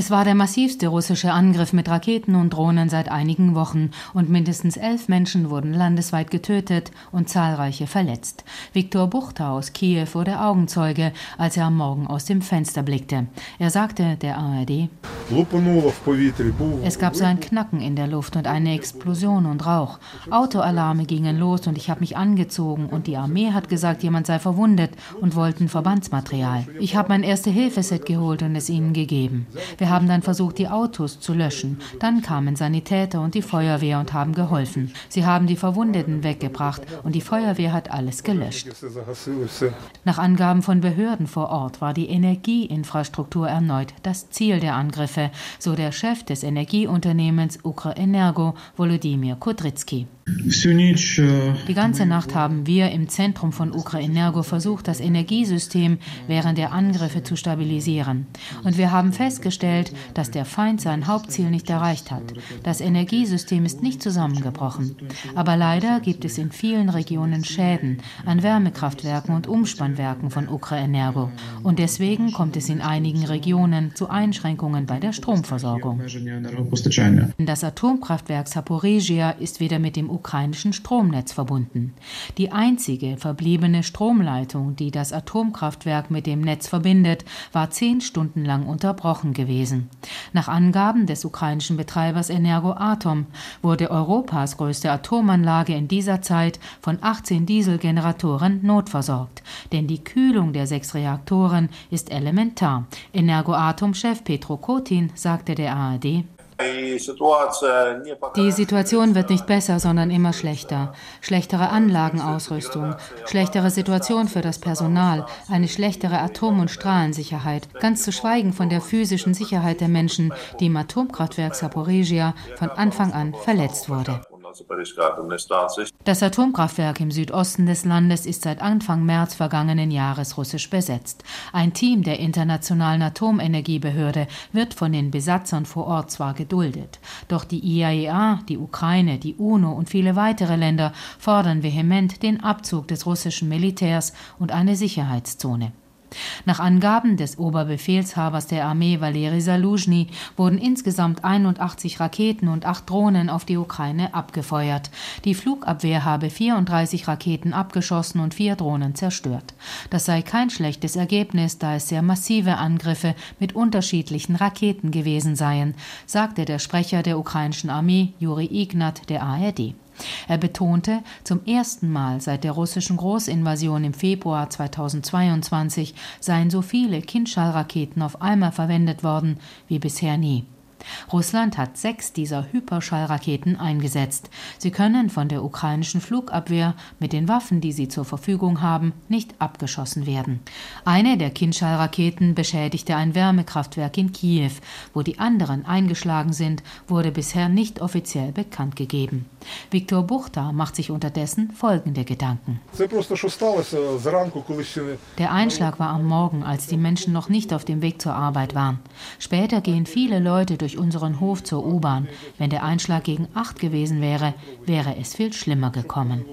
Es war der massivste russische Angriff mit Raketen und Drohnen seit einigen Wochen und mindestens elf Menschen wurden landesweit getötet und zahlreiche verletzt. Viktor Buchter aus Kiew wurde Augenzeuge, als er am Morgen aus dem Fenster blickte. Er sagte der ARD, es gab so ein Knacken in der Luft und eine Explosion und Rauch. Autoalarme gingen los und ich habe mich angezogen und die Armee hat gesagt, jemand sei verwundet und wollten Verbandsmaterial. Ich habe mein Erste-Hilfe-Set geholt und es ihnen gegeben. Wir haben dann versucht, die Autos zu löschen. Dann kamen Sanitäter und die Feuerwehr und haben geholfen. Sie haben die Verwundeten weggebracht und die Feuerwehr hat alles gelöscht. Nach Angaben von Behörden vor Ort war die Energieinfrastruktur erneut das Ziel der Angriffe, so der Chef des Energieunternehmens Ukrenergo, Volodymyr Kudrytsky. Die ganze Nacht haben wir im Zentrum von Ukrenergo versucht, das Energiesystem während der Angriffe zu stabilisieren. Und wir haben festgestellt, dass der Feind sein Hauptziel nicht erreicht hat. Das Energiesystem ist nicht zusammengebrochen. Aber leider gibt es in vielen Regionen Schäden an Wärmekraftwerken und Umspannwerken von Ukrenergo. Und deswegen kommt es in einigen Regionen zu Einschränkungen bei der Stromversorgung. Das Atomkraftwerk Saporizhia ist weder mit dem ukrainischen Stromnetz verbunden. Die einzige verbliebene Stromleitung, die das Atomkraftwerk mit dem Netz verbindet, war zehn Stunden lang unterbrochen gewesen. Nach Angaben des ukrainischen Betreibers Energoatom wurde Europas größte Atomanlage in dieser Zeit von 18 Dieselgeneratoren notversorgt. Denn die Kühlung der sechs Reaktoren ist elementar. Energoatom-Chef Petro Kotin sagte der ARD, die Situation wird nicht besser, sondern immer schlechter. Schlechtere Anlagenausrüstung, schlechtere Situation für das Personal, eine schlechtere Atom- und Strahlensicherheit, ganz zu schweigen von der physischen Sicherheit der Menschen, die im Atomkraftwerk Saporizhia von Anfang an verletzt wurde. Das Atomkraftwerk im Südosten des Landes ist seit Anfang März vergangenen Jahres russisch besetzt. Ein Team der Internationalen Atomenergiebehörde wird von den Besatzern vor Ort zwar geduldet, doch die IAEA, die Ukraine, die UNO und viele weitere Länder fordern vehement den Abzug des russischen Militärs und eine Sicherheitszone. Nach Angaben des Oberbefehlshabers der Armee Valeri Saluzhny wurden insgesamt 81 Raketen und acht Drohnen auf die Ukraine abgefeuert. Die Flugabwehr habe 34 Raketen abgeschossen und vier Drohnen zerstört. Das sei kein schlechtes Ergebnis, da es sehr massive Angriffe mit unterschiedlichen Raketen gewesen seien, sagte der Sprecher der ukrainischen Armee Juri Ignat der ARD. Er betonte, zum ersten Mal seit der russischen Großinvasion im Februar 2022 seien so viele Kindschallraketen auf einmal verwendet worden wie bisher nie. Russland hat sechs dieser Hyperschallraketen eingesetzt. Sie können von der ukrainischen Flugabwehr mit den Waffen, die sie zur Verfügung haben, nicht abgeschossen werden. Eine der Kindschallraketen beschädigte ein Wärmekraftwerk in Kiew. Wo die anderen eingeschlagen sind, wurde bisher nicht offiziell bekannt gegeben. Viktor Buchta macht sich unterdessen folgende Gedanken. Der Einschlag war am Morgen, als die Menschen noch nicht auf dem Weg zur Arbeit waren. Später gehen viele Leute durch unseren Hof zur U-Bahn. Wenn der Einschlag gegen acht gewesen wäre, wäre es viel schlimmer gekommen.